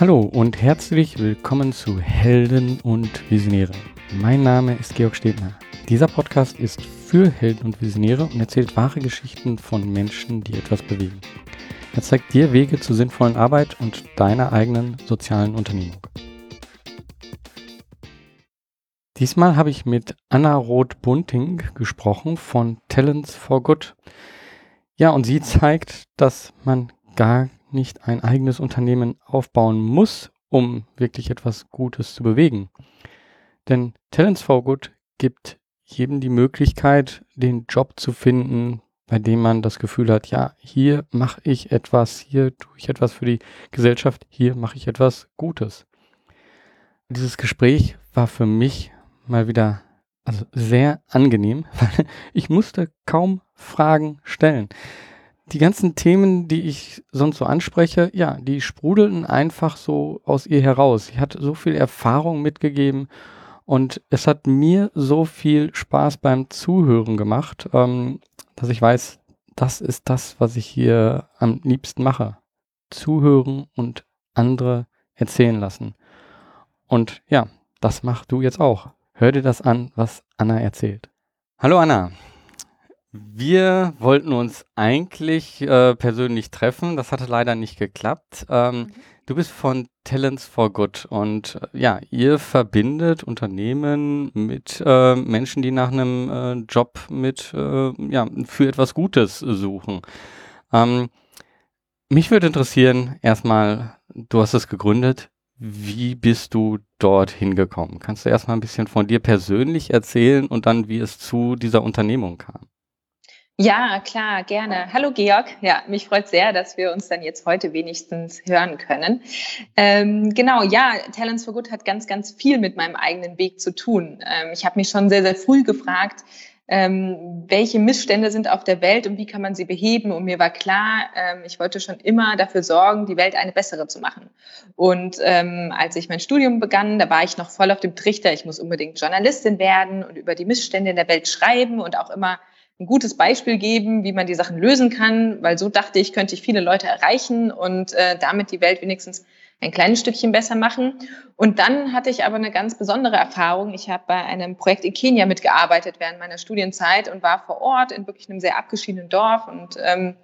Hallo und herzlich willkommen zu Helden und Visionäre. Mein Name ist Georg Stebner. Dieser Podcast ist für Helden und Visionäre und erzählt wahre Geschichten von Menschen, die etwas bewegen. Er zeigt dir Wege zur sinnvollen Arbeit und deiner eigenen sozialen Unternehmung. Diesmal habe ich mit Anna Roth-Bunting gesprochen von Talents for Good. Ja, und sie zeigt, dass man gar nicht ein eigenes Unternehmen aufbauen muss, um wirklich etwas Gutes zu bewegen. Denn Talents for Good gibt jedem die Möglichkeit, den Job zu finden, bei dem man das Gefühl hat, ja, hier mache ich etwas, hier tue ich etwas für die Gesellschaft, hier mache ich etwas Gutes. Dieses Gespräch war für mich mal wieder also sehr angenehm, weil ich musste kaum Fragen stellen die ganzen Themen, die ich sonst so anspreche, ja, die sprudelten einfach so aus ihr heraus. Sie hat so viel Erfahrung mitgegeben und es hat mir so viel Spaß beim Zuhören gemacht, ähm, dass ich weiß, das ist das, was ich hier am liebsten mache. Zuhören und andere erzählen lassen. Und ja, das machst du jetzt auch. Hör dir das an, was Anna erzählt. Hallo Anna. Wir wollten uns eigentlich äh, persönlich treffen. Das hatte leider nicht geklappt. Ähm, mhm. Du bist von Talents for Good und äh, ja, ihr verbindet Unternehmen mit äh, Menschen, die nach einem äh, Job mit äh, ja für etwas Gutes suchen. Ähm, mich würde interessieren, erstmal, du hast es gegründet. Wie bist du dort hingekommen? Kannst du erstmal ein bisschen von dir persönlich erzählen und dann, wie es zu dieser Unternehmung kam? Ja, klar, gerne. Hallo Georg. Ja, mich freut sehr, dass wir uns dann jetzt heute wenigstens hören können. Ähm, genau, ja, Talents for Good hat ganz, ganz viel mit meinem eigenen Weg zu tun. Ähm, ich habe mich schon sehr, sehr früh gefragt, ähm, welche Missstände sind auf der Welt und wie kann man sie beheben. Und mir war klar, ähm, ich wollte schon immer dafür sorgen, die Welt eine bessere zu machen. Und ähm, als ich mein Studium begann, da war ich noch voll auf dem Trichter, ich muss unbedingt Journalistin werden und über die Missstände in der Welt schreiben und auch immer ein gutes Beispiel geben, wie man die Sachen lösen kann, weil so dachte ich, könnte ich viele Leute erreichen und äh, damit die Welt wenigstens ein kleines Stückchen besser machen. Und dann hatte ich aber eine ganz besondere Erfahrung. Ich habe bei einem Projekt in Kenia mitgearbeitet während meiner Studienzeit und war vor Ort in wirklich einem sehr abgeschiedenen Dorf und ähm,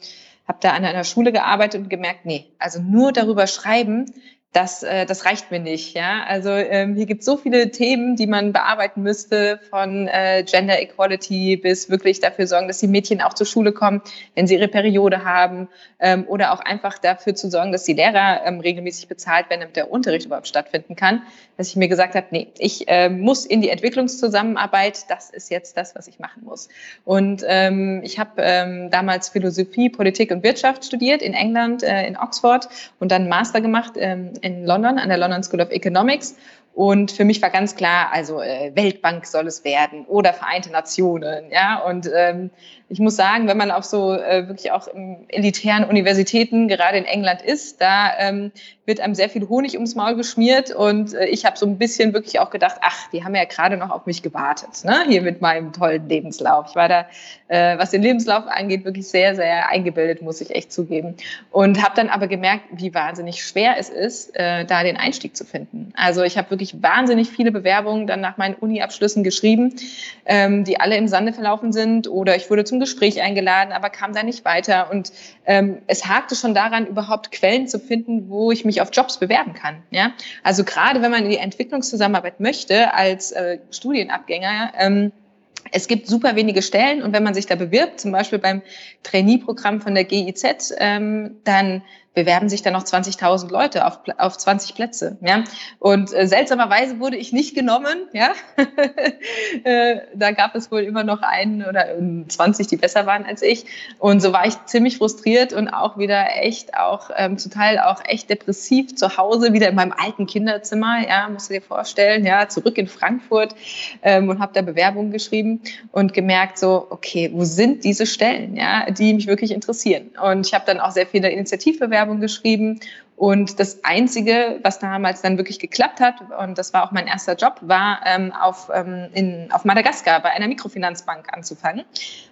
habe da an einer Schule gearbeitet und gemerkt, nee, also nur darüber schreiben das, äh, das reicht mir nicht. Ja? Also ähm, hier gibt es so viele Themen, die man bearbeiten müsste, von äh, Gender Equality bis wirklich dafür sorgen, dass die Mädchen auch zur Schule kommen, wenn sie ihre Periode haben, ähm, oder auch einfach dafür zu sorgen, dass die Lehrer ähm, regelmäßig bezahlt werden, damit der Unterricht überhaupt stattfinden kann. Dass ich mir gesagt habe, nee, ich äh, muss in die Entwicklungszusammenarbeit, das ist jetzt das, was ich machen muss. Und ähm, ich habe ähm, damals Philosophie, Politik und Wirtschaft studiert in England, äh, in Oxford und dann Master gemacht ähm, in London, an der London School of Economics. Und für mich war ganz klar, also äh, Weltbank soll es werden oder Vereinte Nationen, ja. Und ähm, ich muss sagen, wenn man auf so äh, wirklich auch im elitären Universitäten gerade in England ist, da ähm, wird einem sehr viel Honig ums Maul geschmiert und äh, ich habe so ein bisschen wirklich auch gedacht, ach, die haben ja gerade noch auf mich gewartet, ne? hier mit meinem tollen Lebenslauf. Ich war da, äh, was den Lebenslauf angeht, wirklich sehr, sehr eingebildet, muss ich echt zugeben. Und habe dann aber gemerkt, wie wahnsinnig schwer es ist, äh, da den Einstieg zu finden. Also ich habe wirklich wahnsinnig viele Bewerbungen dann nach meinen Uni-Abschlüssen geschrieben, ähm, die alle im Sande verlaufen sind oder ich wurde zum zum Gespräch eingeladen, aber kam da nicht weiter. Und ähm, es hakte schon daran, überhaupt Quellen zu finden, wo ich mich auf Jobs bewerben kann. Ja? Also gerade wenn man in die Entwicklungszusammenarbeit möchte als äh, Studienabgänger, ähm, es gibt super wenige Stellen und wenn man sich da bewirbt, zum Beispiel beim Trainee-Programm von der GIZ, ähm, dann bewerben sich dann noch 20.000 Leute auf, auf 20 Plätze. Ja? Und äh, seltsamerweise wurde ich nicht genommen. Ja? äh, da gab es wohl immer noch einen oder 20, die besser waren als ich. Und so war ich ziemlich frustriert und auch wieder echt auch ähm, zum Teil auch echt depressiv zu Hause, wieder in meinem alten Kinderzimmer. Ja, musst du dir vorstellen, ja, zurück in Frankfurt ähm, und habe da Bewerbungen geschrieben und gemerkt so, okay, wo sind diese Stellen, ja, die mich wirklich interessieren? Und ich habe dann auch sehr viele Initiativbewerbungen Entwicklungsbewerbung geschrieben und das Einzige, was damals dann wirklich geklappt hat, und das war auch mein erster Job, war ähm, auf, ähm, in, auf Madagaskar bei einer Mikrofinanzbank anzufangen.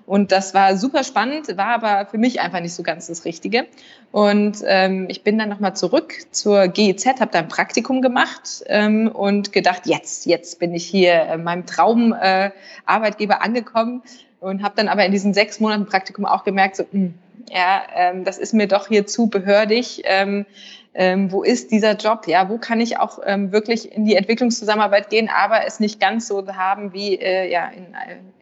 Und das war super spannend, war aber für mich einfach nicht so ganz das Richtige. Und ähm, ich bin dann nochmal zurück zur GEZ, habe da ein Praktikum gemacht ähm, und gedacht, jetzt, jetzt bin ich hier meinem Traumarbeitgeber äh, angekommen und habe dann aber in diesen sechs Monaten Praktikum auch gemerkt, so, mh, hm, ja, ähm, das ist mir doch hier zu behördig. Ähm, ähm, wo ist dieser Job? Ja, wo kann ich auch ähm, wirklich in die Entwicklungszusammenarbeit gehen, aber es nicht ganz so haben wie äh, ja in,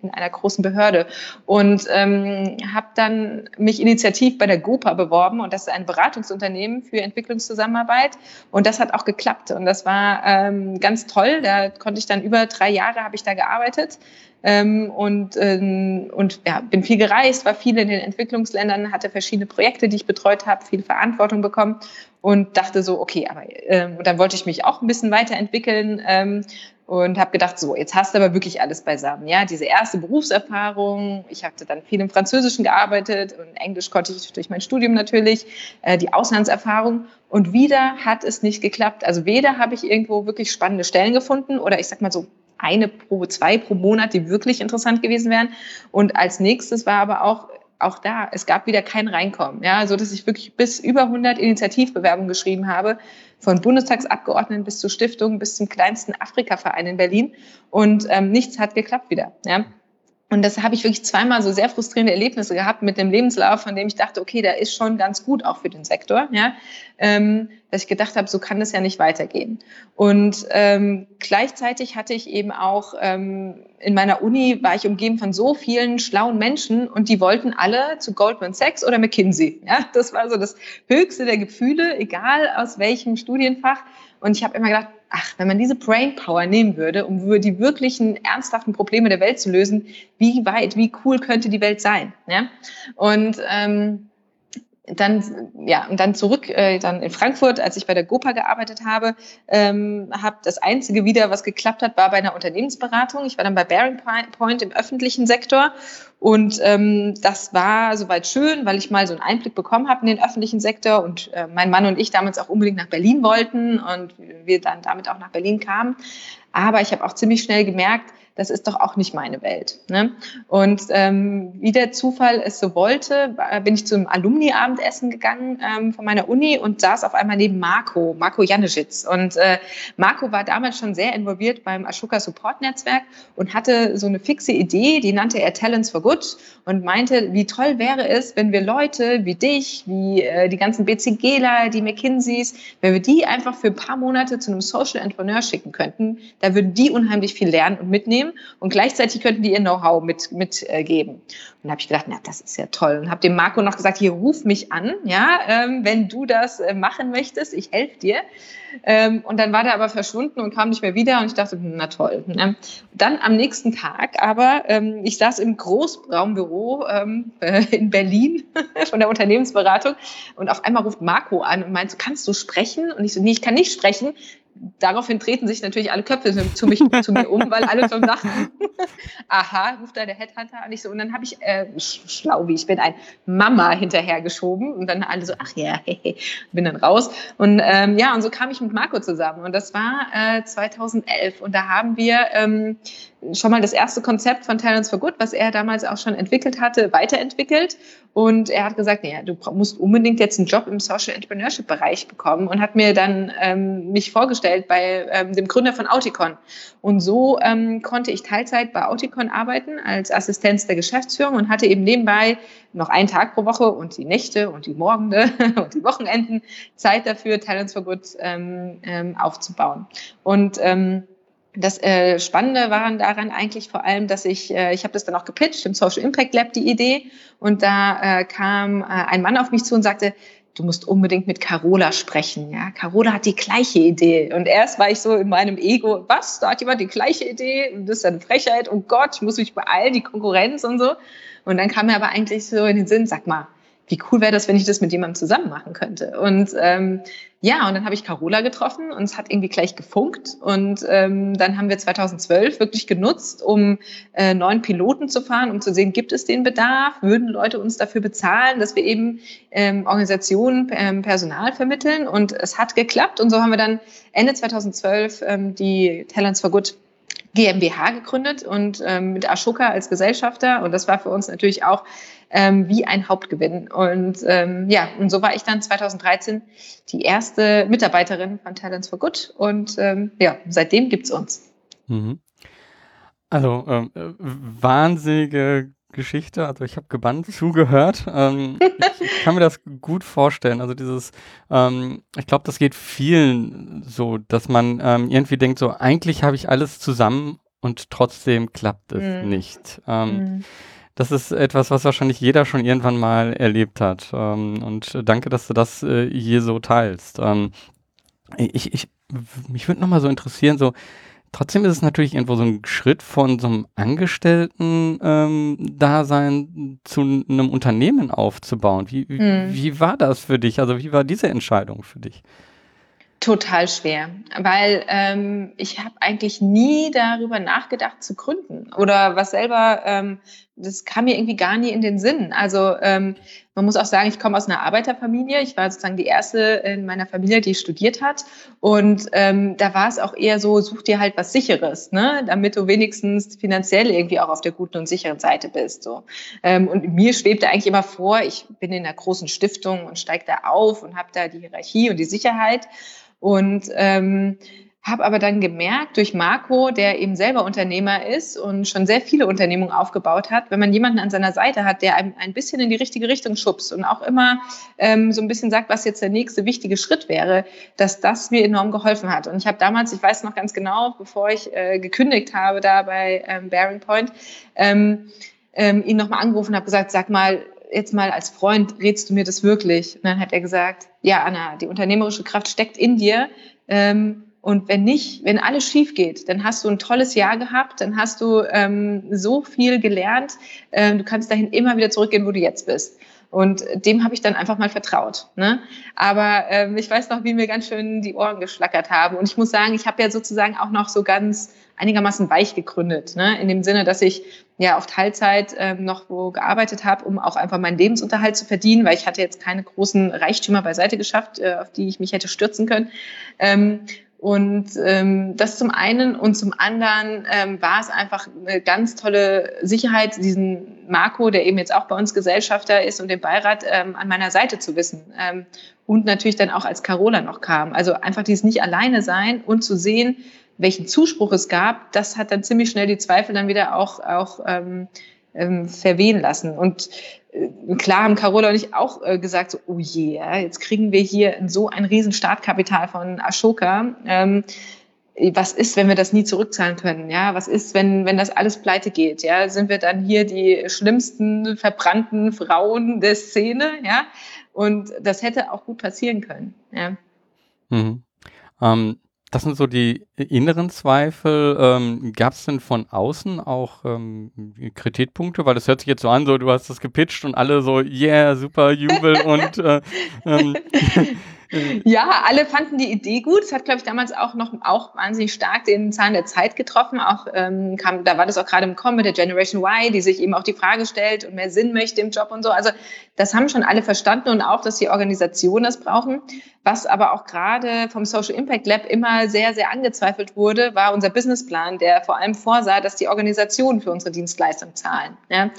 in einer großen Behörde. Und ähm, habe dann mich initiativ bei der GOPA beworben und das ist ein Beratungsunternehmen für Entwicklungszusammenarbeit und das hat auch geklappt und das war ähm, ganz toll. Da konnte ich dann über drei Jahre habe ich da gearbeitet ähm, und, ähm, und ja, bin viel gereist, war viel in den Entwicklungsländern, hatte verschiedene Projekte, die ich betreut habe, viel Verantwortung bekommen und dachte so, okay, aber ähm, und dann wollte ich mich auch ein bisschen weiterentwickeln ähm, und habe gedacht, so, jetzt hast du aber wirklich alles beisammen. Ja, diese erste Berufserfahrung, ich hatte dann viel im Französischen gearbeitet und Englisch konnte ich durch mein Studium natürlich, äh, die Auslandserfahrung und wieder hat es nicht geklappt. Also weder habe ich irgendwo wirklich spannende Stellen gefunden oder ich sag mal so eine pro, zwei pro Monat, die wirklich interessant gewesen wären. Und als nächstes war aber auch auch da, es gab wieder kein Reinkommen, ja, so dass ich wirklich bis über 100 Initiativbewerbungen geschrieben habe, von Bundestagsabgeordneten bis zur Stiftung, bis zum kleinsten Afrika-Verein in Berlin und ähm, nichts hat geklappt wieder, ja. Und das habe ich wirklich zweimal so sehr frustrierende Erlebnisse gehabt mit dem Lebenslauf, von dem ich dachte, okay, der ist schon ganz gut auch für den Sektor, ja, ähm, dass ich gedacht habe, so kann das ja nicht weitergehen. Und ähm, gleichzeitig hatte ich eben auch ähm, in meiner Uni war ich umgeben von so vielen schlauen Menschen und die wollten alle zu Goldman Sachs oder McKinsey. Ja, das war so das Höchste der Gefühle, egal aus welchem Studienfach. Und ich habe immer gedacht, ach, wenn man diese Brainpower nehmen würde, um über die wirklichen ernsthaften Probleme der Welt zu lösen, wie weit, wie cool könnte die Welt sein? Ja? Und ähm, dann ja und dann zurück äh, dann in Frankfurt, als ich bei der GoPa gearbeitet habe, ähm, habe das einzige wieder, was geklappt hat, war bei einer Unternehmensberatung. Ich war dann bei Bearing Point im öffentlichen Sektor und ähm, das war soweit schön, weil ich mal so einen Einblick bekommen habe in den öffentlichen Sektor und äh, mein Mann und ich damals auch unbedingt nach Berlin wollten und wir dann damit auch nach Berlin kamen. Aber ich habe auch ziemlich schnell gemerkt, das ist doch auch nicht meine Welt. Ne? Und ähm, wie der Zufall es so wollte, bin ich zum Alumni-Abendessen gegangen ähm, von meiner Uni und saß auf einmal neben Marco, Marco Janeschitz. Und äh, Marco war damals schon sehr involviert beim Ashoka Support Netzwerk und hatte so eine fixe Idee, die nannte er Talents for Good und meinte, wie toll wäre es, wenn wir Leute wie dich, wie äh, die ganzen BCGler, die McKinseys, wenn wir die einfach für ein paar Monate zu einem Social Entrepreneur schicken könnten, da würden die unheimlich viel lernen und mitnehmen nehmen und gleichzeitig könnten die ihr Know-how mitgeben. Mit, äh, geben. und da habe ich gedacht, na, das ist ja toll. Und habe dem Marco noch gesagt, hier ruf mich an, ja, ähm, wenn du das äh, machen möchtest, ich helfe dir. Ähm, und dann war der aber verschwunden und kam nicht mehr wieder und ich dachte, hm, na toll. Ne? Dann am nächsten Tag aber, ähm, ich saß im Großraumbüro ähm, äh, in Berlin von der Unternehmensberatung und auf einmal ruft Marco an und meint, kannst du sprechen? Und ich so, nee, ich kann nicht sprechen daraufhin treten sich natürlich alle Köpfe zu, mich, zu mir um, weil alle schon dachten, aha, ruft da der Headhunter an. Ich so, und dann habe ich, äh, schlau wie ich bin, ein Mama hinterhergeschoben und dann alle so, ach ja, bin dann raus. Und ähm, ja, und so kam ich mit Marco zusammen und das war äh, 2011 und da haben wir ähm, schon mal das erste Konzept von Talents for Good, was er damals auch schon entwickelt hatte, weiterentwickelt. Und er hat gesagt, naja, du musst unbedingt jetzt einen Job im Social Entrepreneurship Bereich bekommen und hat mir dann ähm, mich vorgestellt bei ähm, dem Gründer von Auticon. Und so ähm, konnte ich Teilzeit bei Auticon arbeiten als Assistenz der Geschäftsführung und hatte eben nebenbei noch einen Tag pro Woche und die Nächte und die Morgende und die Wochenenden Zeit dafür, Talents for Good ähm, ähm, aufzubauen. Und ähm, das äh, Spannende war daran eigentlich vor allem, dass ich, äh, ich habe das dann auch gepitcht im Social Impact Lab, die Idee. Und da äh, kam äh, ein Mann auf mich zu und sagte, du musst unbedingt mit Carola sprechen. Ja, Carola hat die gleiche Idee. Und erst war ich so in meinem Ego, was, da hat jemand die gleiche Idee? Das ist eine Frechheit. Oh Gott, ich muss mich beeilen, die Konkurrenz und so. Und dann kam mir aber eigentlich so in den Sinn, sag mal, wie cool wäre das, wenn ich das mit jemandem zusammen machen könnte. Und ähm, ja, und dann habe ich Carola getroffen und es hat irgendwie gleich gefunkt. Und ähm, dann haben wir 2012 wirklich genutzt, um äh, neuen Piloten zu fahren, um zu sehen, gibt es den Bedarf, würden Leute uns dafür bezahlen, dass wir eben ähm, Organisationen ähm, Personal vermitteln. Und es hat geklappt. Und so haben wir dann Ende 2012 ähm, die Talents for Good GmbH gegründet und ähm, mit Ashoka als Gesellschafter. Und das war für uns natürlich auch ähm, wie ein Hauptgewinn. Und ähm, ja, und so war ich dann 2013 die erste Mitarbeiterin von Talents for Good. Und ähm, ja, seitdem gibt's uns. Mhm. Also ähm, äh, wahnsinnige Geschichte. Also ich habe gebannt zugehört. Ähm, ich kann mir das gut vorstellen. Also dieses, ähm, ich glaube, das geht vielen so, dass man ähm, irgendwie denkt, so eigentlich habe ich alles zusammen und trotzdem klappt es mm. nicht. Ähm, mm. Das ist etwas, was wahrscheinlich jeder schon irgendwann mal erlebt hat. Ähm, und danke, dass du das äh, hier so teilst. Ähm, ich, ich, mich würde nochmal so interessieren, so Trotzdem ist es natürlich irgendwo so ein Schritt von so einem Angestellten-Dasein ähm, zu einem Unternehmen aufzubauen. Wie, hm. wie war das für dich? Also wie war diese Entscheidung für dich? Total schwer, weil ähm, ich habe eigentlich nie darüber nachgedacht zu gründen oder was selber, ähm, das kam mir irgendwie gar nie in den Sinn. Also ähm, man muss auch sagen, ich komme aus einer Arbeiterfamilie. Ich war sozusagen die erste in meiner Familie, die studiert hat. Und ähm, da war es auch eher so, such dir halt was Sicheres, ne? damit du wenigstens finanziell irgendwie auch auf der guten und sicheren Seite bist. So. Ähm, und mir schwebte eigentlich immer vor, ich bin in einer großen Stiftung und steige da auf und habe da die Hierarchie und die Sicherheit. Und ähm, habe aber dann gemerkt durch Marco, der eben selber Unternehmer ist und schon sehr viele Unternehmungen aufgebaut hat, wenn man jemanden an seiner Seite hat, der einem ein bisschen in die richtige Richtung schubst und auch immer ähm, so ein bisschen sagt, was jetzt der nächste wichtige Schritt wäre, dass das mir enorm geholfen hat. Und ich habe damals, ich weiß noch ganz genau, bevor ich äh, gekündigt habe da bei ähm, Bearing Point, ähm, ähm, ihn nochmal angerufen und habe gesagt, sag mal, jetzt mal als Freund, redst du mir das wirklich? Und dann hat er gesagt, ja, Anna, die unternehmerische Kraft steckt in dir. Ähm, und wenn nicht, wenn alles schief geht, dann hast du ein tolles Jahr gehabt, dann hast du ähm, so viel gelernt, ähm, du kannst dahin immer wieder zurückgehen, wo du jetzt bist. Und dem habe ich dann einfach mal vertraut. Ne? Aber ähm, ich weiß noch, wie mir ganz schön die Ohren geschlackert haben. Und ich muss sagen, ich habe ja sozusagen auch noch so ganz einigermaßen weich gegründet. Ne? In dem Sinne, dass ich ja auf Teilzeit ähm, noch wo gearbeitet habe, um auch einfach meinen Lebensunterhalt zu verdienen, weil ich hatte jetzt keine großen Reichtümer beiseite geschafft, äh, auf die ich mich hätte stürzen können. Ähm, und ähm, das zum einen und zum anderen ähm, war es einfach eine ganz tolle Sicherheit, diesen Marco, der eben jetzt auch bei uns Gesellschafter ist und den Beirat ähm, an meiner Seite zu wissen. Ähm, und natürlich dann auch als Carola noch kam. Also einfach dieses nicht alleine sein und zu sehen, welchen Zuspruch es gab, das hat dann ziemlich schnell die Zweifel dann wieder auch, auch ähm, ähm, verwehen lassen. Und klar haben Carola und ich auch äh, gesagt, so, oh je, yeah, jetzt kriegen wir hier so ein riesen Startkapital von Ashoka. Ähm, was ist, wenn wir das nie zurückzahlen können? Ja, was ist, wenn, wenn das alles pleite geht? Ja, sind wir dann hier die schlimmsten verbrannten Frauen der Szene? Ja, und das hätte auch gut passieren können. Ja. Mhm. Ähm, das sind so die inneren Zweifel. Ähm, Gab es denn von außen auch ähm, Kritikpunkte? Weil das hört sich jetzt so an, so du hast das gepitcht und alle so, yeah, super Jubel und äh, ähm, ja, alle fanden die Idee gut. Es hat, glaube ich, damals auch noch auch wahnsinnig stark den Zahn der Zeit getroffen. Auch ähm, kam, da war das auch gerade im Kommen mit der Generation Y, die sich eben auch die Frage stellt und mehr Sinn möchte im Job und so. Also das haben schon alle verstanden und auch, dass die Organisationen das brauchen. Was aber auch gerade vom Social Impact Lab immer sehr, sehr angezweifelt wurde, war unser Businessplan, der vor allem vorsah, dass die Organisationen für unsere Dienstleistung zahlen. Ja.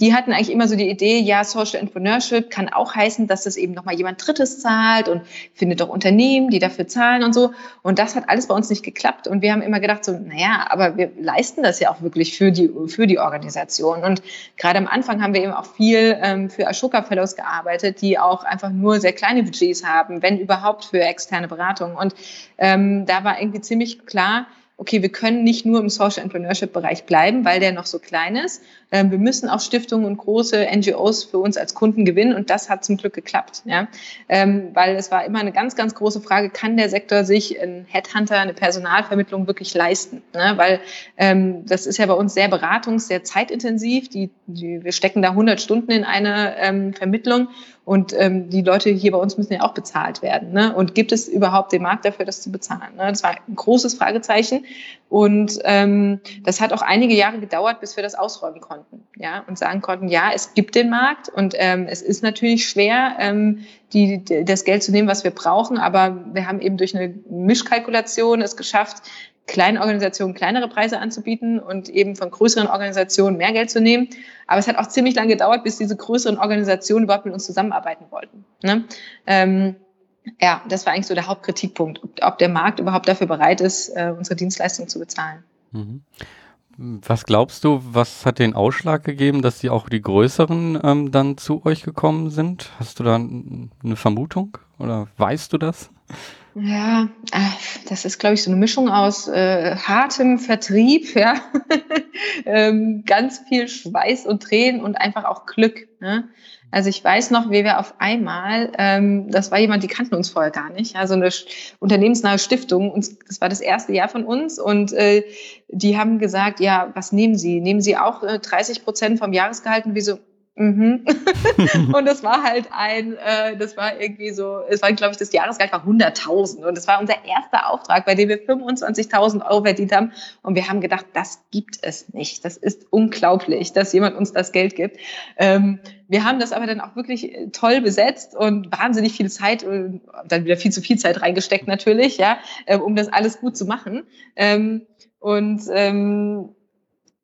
Die hatten eigentlich immer so die Idee, ja, Social Entrepreneurship kann auch heißen, dass das eben nochmal jemand Drittes zahlt und findet doch Unternehmen, die dafür zahlen und so. Und das hat alles bei uns nicht geklappt. Und wir haben immer gedacht so, naja, aber wir leisten das ja auch wirklich für die, für die Organisation. Und gerade am Anfang haben wir eben auch viel ähm, für Ashoka Fellows gearbeitet, die auch einfach nur sehr kleine Budgets haben, wenn überhaupt für externe Beratung. Und ähm, da war irgendwie ziemlich klar, okay, wir können nicht nur im Social Entrepreneurship Bereich bleiben, weil der noch so klein ist. Ähm, wir müssen auch Stiftungen und große NGOs für uns als Kunden gewinnen und das hat zum Glück geklappt, ja, ähm, weil es war immer eine ganz, ganz große Frage, kann der Sektor sich ein Headhunter, eine Personalvermittlung wirklich leisten, ne? weil ähm, das ist ja bei uns sehr beratungs-, sehr zeitintensiv. Die, die, wir stecken da 100 Stunden in eine ähm, Vermittlung und ähm, die Leute hier bei uns müssen ja auch bezahlt werden. Ne? Und gibt es überhaupt den Markt dafür, das zu bezahlen? Ne? Das war ein großes Fragezeichen. Und ähm, das hat auch einige Jahre gedauert, bis wir das ausräumen konnten. Ja, und sagen konnten, ja, es gibt den Markt und ähm, es ist natürlich schwer, ähm, die, die, das Geld zu nehmen, was wir brauchen, aber wir haben eben durch eine Mischkalkulation es geschafft, kleinen Organisationen kleinere Preise anzubieten und eben von größeren Organisationen mehr Geld zu nehmen. Aber es hat auch ziemlich lange gedauert, bis diese größeren Organisationen überhaupt mit uns zusammenarbeiten wollten. Ne? Ähm, ja, das war eigentlich so der Hauptkritikpunkt, ob, der Markt überhaupt dafür bereit ist, äh, unsere Dienstleistung zu bezahlen. Mhm. Was glaubst du, was hat den Ausschlag gegeben, dass die auch die größeren ähm, dann zu euch gekommen sind? Hast du da eine Vermutung oder weißt du das? Ja, äh, das ist, glaube ich, so eine Mischung aus äh, hartem Vertrieb, ja, ähm, ganz viel Schweiß und Tränen und einfach auch Glück. Ne? Also ich weiß noch, wie wir auf einmal, ähm, das war jemand, die kannten uns vorher gar nicht, also eine unternehmensnahe Stiftung, und das war das erste Jahr von uns und äh, die haben gesagt, ja, was nehmen Sie? Nehmen Sie auch äh, 30 Prozent vom Jahresgehalt? Und wir so, Mhm. und das war halt ein, äh, das war irgendwie so, es war, glaube ich, das Jahresgehalt war 100.000 und das war unser erster Auftrag, bei dem wir 25.000 Euro verdient haben und wir haben gedacht, das gibt es nicht. Das ist unglaublich, dass jemand uns das Geld gibt. Ähm, wir haben das aber dann auch wirklich äh, toll besetzt und wahnsinnig viel Zeit, und äh, dann wieder viel zu viel Zeit reingesteckt natürlich, ja, äh, um das alles gut zu machen. Ähm, und ähm,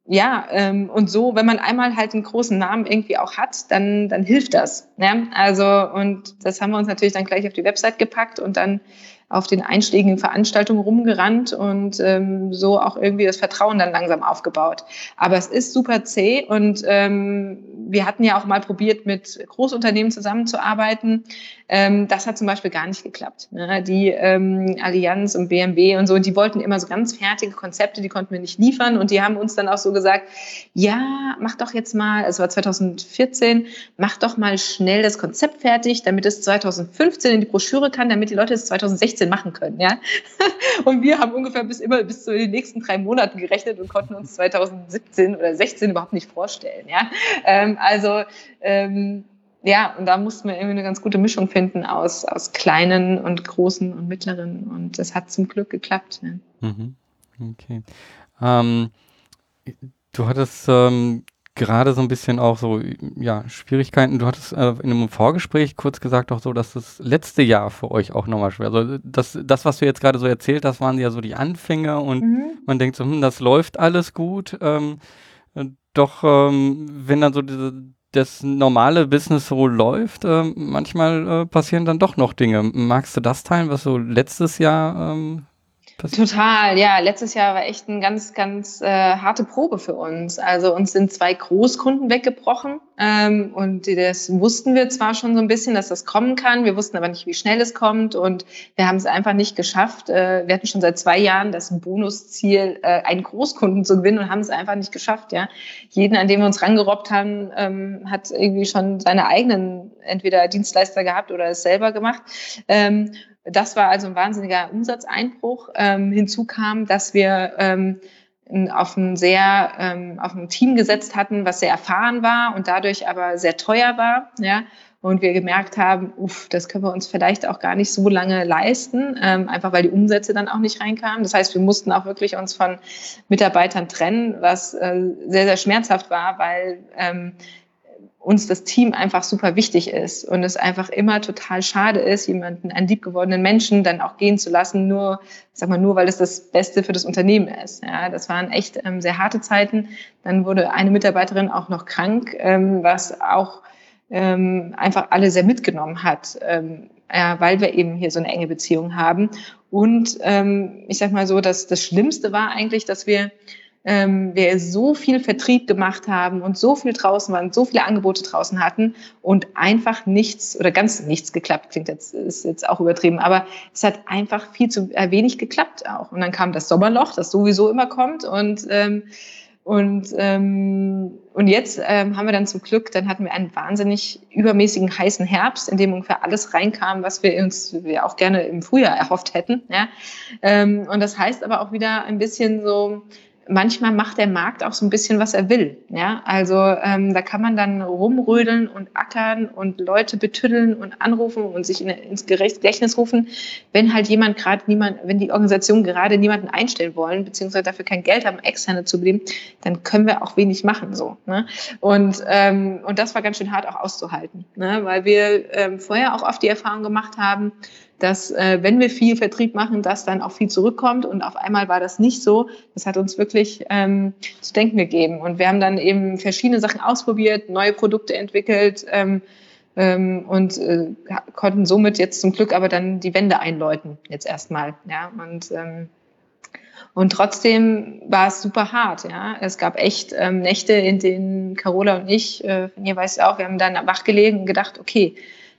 ja, ähm, und so, wenn man einmal halt einen großen Namen irgendwie auch hat, dann, dann hilft das. Ne? Also, und das haben wir uns natürlich dann gleich auf die Website gepackt und dann auf den einschlägigen Veranstaltungen rumgerannt und ähm, so auch irgendwie das Vertrauen dann langsam aufgebaut. Aber es ist super zäh und ähm, wir hatten ja auch mal probiert, mit Großunternehmen zusammenzuarbeiten. Ähm, das hat zum Beispiel gar nicht geklappt. Ne? Die ähm, Allianz und BMW und so, die wollten immer so ganz fertige Konzepte, die konnten wir nicht liefern und die haben uns dann auch so gesagt, ja, mach doch jetzt mal, es war 2014, mach doch mal schnell das Konzept fertig, damit es 2015 in die Broschüre kann, damit die Leute es 2016 machen können, ja. Und wir haben ungefähr bis immer bis zu den nächsten drei Monaten gerechnet und konnten uns 2017 oder 16 überhaupt nicht vorstellen, ja. Ähm, also ähm, ja, und da mussten wir irgendwie eine ganz gute Mischung finden aus, aus kleinen und großen und mittleren. Und das hat zum Glück geklappt. Mhm. Okay. Ähm, du hattest ähm, gerade so ein bisschen auch so, ja, Schwierigkeiten. Du hattest äh, in einem Vorgespräch kurz gesagt auch so, dass das letzte Jahr für euch auch nochmal schwer. Also das, das, was du jetzt gerade so erzählt hast, waren ja so die Anfänge und mhm. man denkt so, hm, das läuft alles gut. Ähm, doch ähm, wenn dann so diese das normale Business so läuft, äh, manchmal äh, passieren dann doch noch Dinge. Magst du das teilen, was so letztes Jahr ähm, Total, ja. Letztes Jahr war echt eine ganz, ganz äh, harte Probe für uns. Also uns sind zwei Großkunden weggebrochen ähm, und das wussten wir zwar schon so ein bisschen, dass das kommen kann. Wir wussten aber nicht, wie schnell es kommt und wir haben es einfach nicht geschafft. Äh, wir hatten schon seit zwei Jahren das Bonusziel, äh, einen Großkunden zu gewinnen und haben es einfach nicht geschafft. Ja, jeden, an dem wir uns rangerobbt haben, ähm, hat irgendwie schon seine eigenen entweder Dienstleister gehabt oder es selber gemacht. Ähm, das war also ein wahnsinniger Umsatzeinbruch. Ähm, hinzu kam, dass wir ähm, auf ein sehr ähm, auf ein Team gesetzt hatten, was sehr erfahren war und dadurch aber sehr teuer war, ja. Und wir gemerkt haben, uff, das können wir uns vielleicht auch gar nicht so lange leisten, ähm, einfach weil die Umsätze dann auch nicht reinkamen. Das heißt, wir mussten auch wirklich uns von Mitarbeitern trennen, was äh, sehr, sehr schmerzhaft war, weil ähm, uns das Team einfach super wichtig ist und es einfach immer total schade ist, jemanden, einen liebgewordenen Menschen dann auch gehen zu lassen, nur, sag mal, nur weil es das Beste für das Unternehmen ist. Ja, das waren echt ähm, sehr harte Zeiten. Dann wurde eine Mitarbeiterin auch noch krank, ähm, was auch ähm, einfach alle sehr mitgenommen hat, ähm, ja, weil wir eben hier so eine enge Beziehung haben. Und ähm, ich sag mal so, dass das Schlimmste war eigentlich, dass wir ähm, wir so viel Vertrieb gemacht haben und so viel draußen waren, so viele Angebote draußen hatten und einfach nichts oder ganz nichts geklappt, klingt jetzt, ist jetzt auch übertrieben, aber es hat einfach viel zu äh, wenig geklappt auch. Und dann kam das Sommerloch, das sowieso immer kommt und ähm, und, ähm, und jetzt ähm, haben wir dann zum Glück, dann hatten wir einen wahnsinnig übermäßigen heißen Herbst, in dem ungefähr alles reinkam, was wir uns wir auch gerne im Frühjahr erhofft hätten. Ja? Ähm, und das heißt aber auch wieder ein bisschen so, manchmal macht der Markt auch so ein bisschen, was er will. Ja, also ähm, da kann man dann rumrödeln und ackern und Leute betüddeln und anrufen und sich in, ins Gedächtnis rufen, wenn halt jemand gerade niemand, wenn die Organisation gerade niemanden einstellen wollen, beziehungsweise dafür kein Geld haben, externe zu nehmen, dann können wir auch wenig machen so. Ne? Und ähm, und das war ganz schön hart auch auszuhalten, ne? weil wir ähm, vorher auch oft die Erfahrung gemacht haben, dass äh, wenn wir viel Vertrieb machen, dass dann auch viel zurückkommt. Und auf einmal war das nicht so. Das hat uns wirklich ähm, zu denken gegeben. Und wir haben dann eben verschiedene Sachen ausprobiert, neue Produkte entwickelt ähm, ähm, und äh, konnten somit jetzt zum Glück aber dann die Wände einläuten, jetzt erstmal. Ja, und ähm, und trotzdem war es super hart, ja. Es gab echt ähm, Nächte, in denen Carola und ich, äh, ihr weiß ich auch, wir haben dann wachgelegen und gedacht, okay,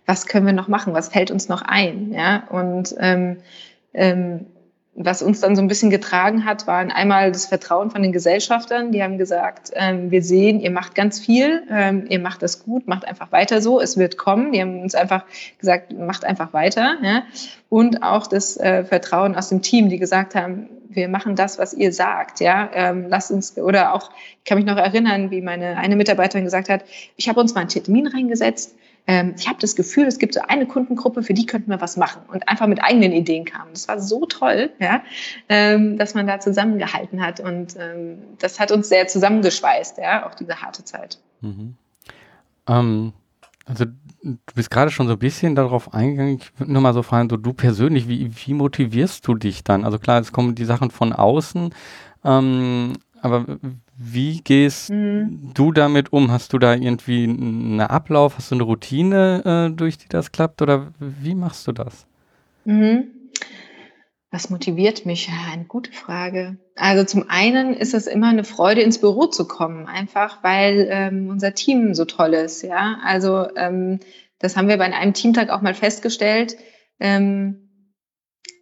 was können wir noch machen, was fällt uns noch ein, ja, und ähm, ähm, was uns dann so ein bisschen getragen hat, waren einmal das Vertrauen von den Gesellschaftern. Die haben gesagt, ähm, wir sehen, ihr macht ganz viel, ähm, ihr macht das gut, macht einfach weiter so, es wird kommen. Die haben uns einfach gesagt, macht einfach weiter. Ja? Und auch das äh, Vertrauen aus dem Team, die gesagt haben, wir machen das, was ihr sagt. Ja, ähm, lasst uns oder auch, ich kann mich noch erinnern, wie meine eine Mitarbeiterin gesagt hat, ich habe uns mal einen Termin reingesetzt ähm, ich habe das Gefühl, es gibt so eine Kundengruppe, für die könnten wir was machen und einfach mit eigenen Ideen kamen. Das war so toll, ja, ähm, dass man da zusammengehalten hat und ähm, das hat uns sehr zusammengeschweißt, ja, auch diese harte Zeit. Mhm. Ähm, also du bist gerade schon so ein bisschen darauf eingegangen. Ich würde nur mal so fragen, so du persönlich, wie, wie motivierst du dich dann? Also klar, es kommen die Sachen von außen, ähm, aber wie gehst mhm. du damit um? Hast du da irgendwie einen Ablauf, hast du eine Routine, äh, durch die das klappt oder wie machst du das? Mhm. Was motiviert mich? Eine gute Frage. Also zum einen ist es immer eine Freude, ins Büro zu kommen, einfach weil ähm, unser Team so toll ist. Ja, also ähm, das haben wir bei einem Teamtag auch mal festgestellt. Ähm,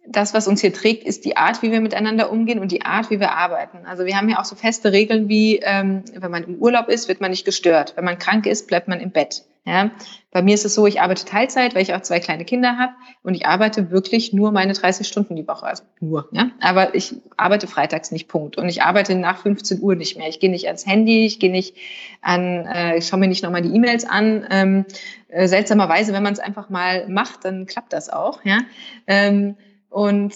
das, was uns hier trägt, ist die Art, wie wir miteinander umgehen und die Art, wie wir arbeiten. Also wir haben ja auch so feste Regeln wie, ähm, wenn man im Urlaub ist, wird man nicht gestört. Wenn man krank ist, bleibt man im Bett. Ja? Bei mir ist es so, ich arbeite Teilzeit, weil ich auch zwei kleine Kinder habe und ich arbeite wirklich nur meine 30 Stunden die Woche. Also nur, ja. Aber ich arbeite freitags nicht, Punkt. Und ich arbeite nach 15 Uhr nicht mehr. Ich gehe nicht ans Handy, ich gehe nicht an, äh, ich schaue mir nicht nochmal die E-Mails an. Ähm, äh, seltsamerweise, wenn man es einfach mal macht, dann klappt das auch. Ja. Ähm, und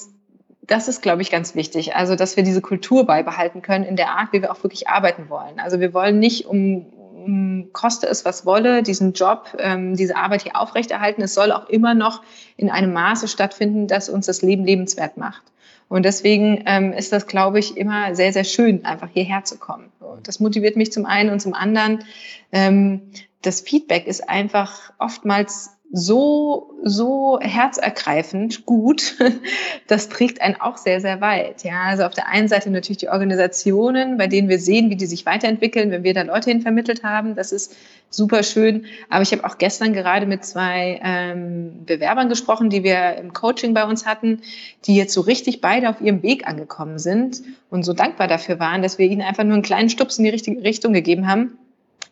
das ist, glaube ich, ganz wichtig. Also, dass wir diese Kultur beibehalten können in der Art, wie wir auch wirklich arbeiten wollen. Also, wir wollen nicht um, um koste es was wolle, diesen Job, ähm, diese Arbeit hier aufrechterhalten. Es soll auch immer noch in einem Maße stattfinden, dass uns das Leben lebenswert macht. Und deswegen ähm, ist das, glaube ich, immer sehr, sehr schön, einfach hierher zu kommen. Das motiviert mich zum einen und zum anderen. Ähm, das Feedback ist einfach oftmals so, so herzergreifend gut, das trägt einen auch sehr, sehr weit. Ja, also auf der einen Seite natürlich die Organisationen, bei denen wir sehen, wie die sich weiterentwickeln, wenn wir da Leute hin vermittelt haben. Das ist super schön. Aber ich habe auch gestern gerade mit zwei ähm, Bewerbern gesprochen, die wir im Coaching bei uns hatten, die jetzt so richtig beide auf ihrem Weg angekommen sind und so dankbar dafür waren, dass wir ihnen einfach nur einen kleinen Stups in die richtige Richtung gegeben haben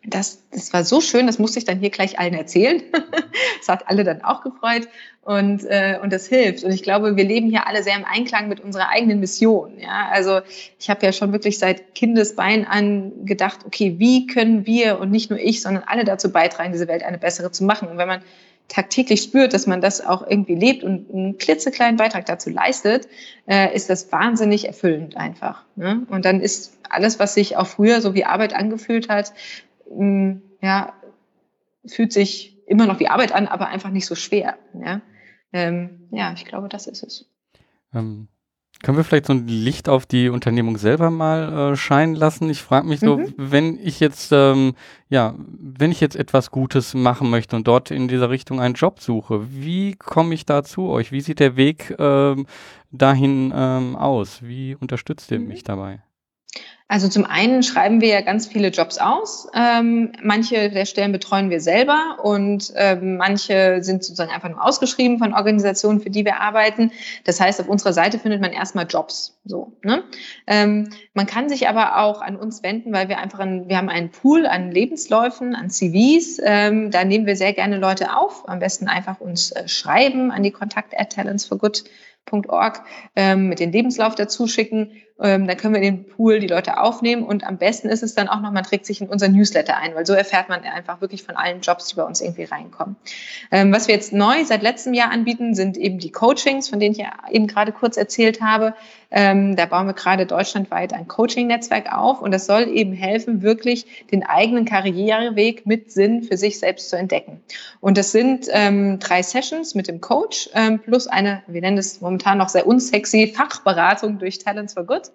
das, das war so schön, das musste ich dann hier gleich allen erzählen. das hat alle dann auch gefreut und, äh, und das hilft. Und ich glaube, wir leben hier alle sehr im Einklang mit unserer eigenen Mission. Ja, also ich habe ja schon wirklich seit Kindesbein an gedacht, okay, wie können wir und nicht nur ich, sondern alle dazu beitragen, diese Welt eine bessere zu machen. Und wenn man tagtäglich spürt, dass man das auch irgendwie lebt und einen klitzekleinen Beitrag dazu leistet, äh, ist das wahnsinnig erfüllend einfach. Ne? Und dann ist alles, was sich auch früher so wie Arbeit angefühlt hat, ja, fühlt sich immer noch wie Arbeit an, aber einfach nicht so schwer. Ja, ähm, ja ich glaube, das ist es. Ähm, können wir vielleicht so ein Licht auf die Unternehmung selber mal äh, scheinen lassen? Ich frage mich so, mhm. wenn ich jetzt, ähm, ja, wenn ich jetzt etwas Gutes machen möchte und dort in dieser Richtung einen Job suche, wie komme ich da zu euch? Wie sieht der Weg ähm, dahin ähm, aus? Wie unterstützt ihr mhm. mich dabei? Also zum einen schreiben wir ja ganz viele Jobs aus. Ähm, manche der Stellen betreuen wir selber und ähm, manche sind sozusagen einfach nur ausgeschrieben von Organisationen, für die wir arbeiten. Das heißt, auf unserer Seite findet man erstmal Jobs. So, ne? Ähm, man kann sich aber auch an uns wenden, weil wir einfach, ein, wir haben einen Pool an Lebensläufen, an CVs. Ähm, da nehmen wir sehr gerne Leute auf. Am besten einfach uns äh, schreiben an die Kontakt at Talents for Good Org, ähm, mit den Lebenslauf dazu schicken. Ähm, dann können wir in den Pool die Leute aufnehmen und am besten ist es dann auch noch, man trägt sich in unser Newsletter ein, weil so erfährt man einfach wirklich von allen Jobs, die bei uns irgendwie reinkommen. Ähm, was wir jetzt neu seit letztem Jahr anbieten, sind eben die Coachings, von denen ich ja eben gerade kurz erzählt habe. Ähm, da bauen wir gerade deutschlandweit ein Coaching-Netzwerk auf und das soll eben helfen, wirklich den eigenen Karriereweg mit Sinn für sich selbst zu entdecken. Und das sind ähm, drei Sessions mit dem Coach ähm, plus eine, wir nennen es momentan noch sehr unsexy, Fachberatung durch Talents for Good.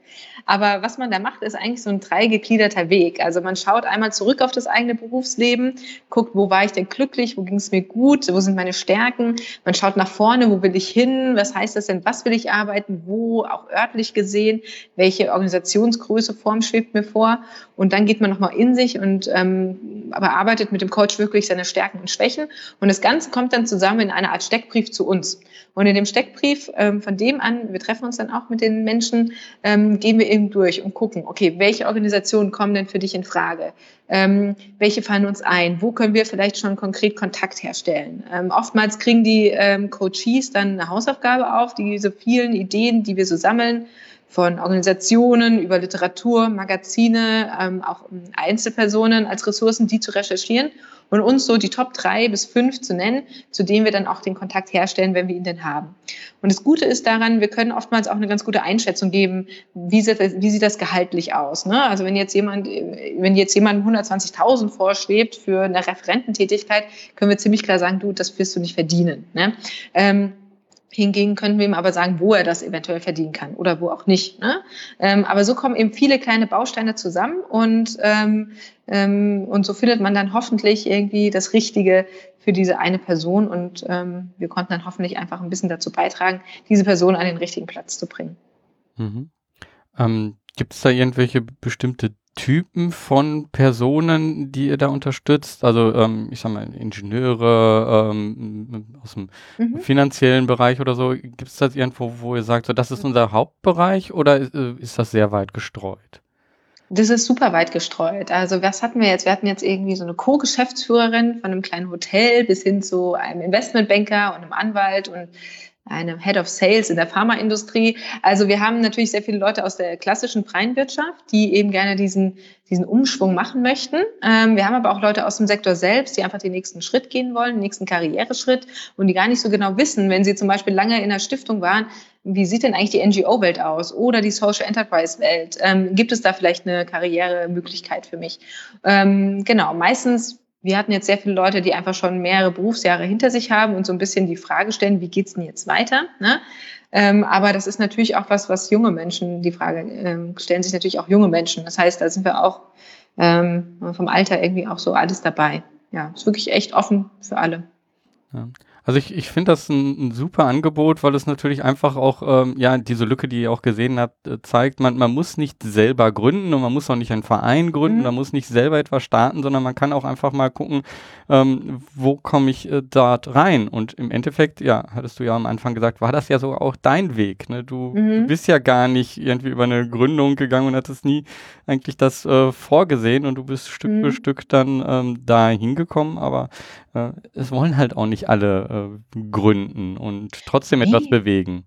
Aber was man da macht, ist eigentlich so ein dreigegliederter Weg. Also man schaut einmal zurück auf das eigene Berufsleben, guckt, wo war ich denn glücklich, wo ging es mir gut, wo sind meine Stärken. Man schaut nach vorne, wo will ich hin, was heißt das denn, was will ich arbeiten, wo auch örtlich gesehen, welche Organisationsgröße, Form schwebt mir vor. Und dann geht man nochmal in sich und ähm, bearbeitet mit dem Coach wirklich seine Stärken und Schwächen. Und das Ganze kommt dann zusammen in einer Art Steckbrief zu uns. Und in dem Steckbrief, ähm, von dem an, wir treffen uns dann auch mit den Menschen, ähm, gehen wir eben durch und gucken, okay, welche Organisationen kommen denn für dich in Frage? Ähm, welche fallen uns ein? Wo können wir vielleicht schon konkret Kontakt herstellen? Ähm, oftmals kriegen die ähm, Coaches dann eine Hausaufgabe auf, diese vielen Ideen, die wir so sammeln, von Organisationen über Literatur, Magazine, ähm, auch Einzelpersonen als Ressourcen, die zu recherchieren und uns so die Top drei bis fünf zu nennen, zu denen wir dann auch den Kontakt herstellen, wenn wir ihn denn haben. Und das Gute ist daran, wir können oftmals auch eine ganz gute Einschätzung geben, wie sieht das, wie sieht das gehaltlich aus. Ne? Also wenn jetzt jemand, wenn jetzt jemand 120.000 vorschwebt für eine Referententätigkeit, können wir ziemlich klar sagen, du, das wirst du nicht verdienen. Ne? Ähm, Hingegen können wir ihm aber sagen, wo er das eventuell verdienen kann oder wo auch nicht. Ne? Ähm, aber so kommen eben viele kleine Bausteine zusammen und, ähm, ähm, und so findet man dann hoffentlich irgendwie das Richtige für diese eine Person und ähm, wir konnten dann hoffentlich einfach ein bisschen dazu beitragen, diese Person an den richtigen Platz zu bringen. Mhm. Ähm, Gibt es da irgendwelche bestimmte Typen von Personen, die ihr da unterstützt? Also ähm, ich sag mal Ingenieure ähm, aus dem mhm. finanziellen Bereich oder so. Gibt es das irgendwo, wo ihr sagt, so das ist unser Hauptbereich oder ist, äh, ist das sehr weit gestreut? Das ist super weit gestreut. Also was hatten wir jetzt? Wir hatten jetzt irgendwie so eine Co-Geschäftsführerin von einem kleinen Hotel bis hin zu einem Investmentbanker und einem Anwalt und einem Head of Sales in der Pharmaindustrie. Also wir haben natürlich sehr viele Leute aus der klassischen freien Wirtschaft, die eben gerne diesen, diesen Umschwung machen möchten. Ähm, wir haben aber auch Leute aus dem Sektor selbst, die einfach den nächsten Schritt gehen wollen, den nächsten Karriereschritt und die gar nicht so genau wissen, wenn sie zum Beispiel lange in der Stiftung waren, wie sieht denn eigentlich die NGO-Welt aus oder die Social Enterprise-Welt? Ähm, gibt es da vielleicht eine Karrieremöglichkeit für mich? Ähm, genau, meistens wir hatten jetzt sehr viele Leute, die einfach schon mehrere Berufsjahre hinter sich haben und so ein bisschen die Frage stellen, wie geht's denn jetzt weiter? Ne? Ähm, aber das ist natürlich auch was, was junge Menschen, die Frage ähm, stellen sich natürlich auch junge Menschen. Das heißt, da sind wir auch ähm, vom Alter irgendwie auch so alles dabei. Ja, ist wirklich echt offen für alle. Ja. Also ich, ich finde das ein, ein, super Angebot, weil es natürlich einfach auch, ähm, ja, diese Lücke, die ihr auch gesehen habt, äh, zeigt, man, man muss nicht selber gründen und man muss auch nicht einen Verein gründen, mhm. man muss nicht selber etwas starten, sondern man kann auch einfach mal gucken, ähm, wo komme ich äh, dort rein. Und im Endeffekt, ja, hattest du ja am Anfang gesagt, war das ja so auch dein Weg. Ne? Du mhm. bist ja gar nicht irgendwie über eine Gründung gegangen und hattest nie eigentlich das äh, vorgesehen und du bist Stück mhm. für Stück dann ähm, da hingekommen, aber äh, es wollen halt auch nicht alle äh, gründen und trotzdem nee. etwas bewegen.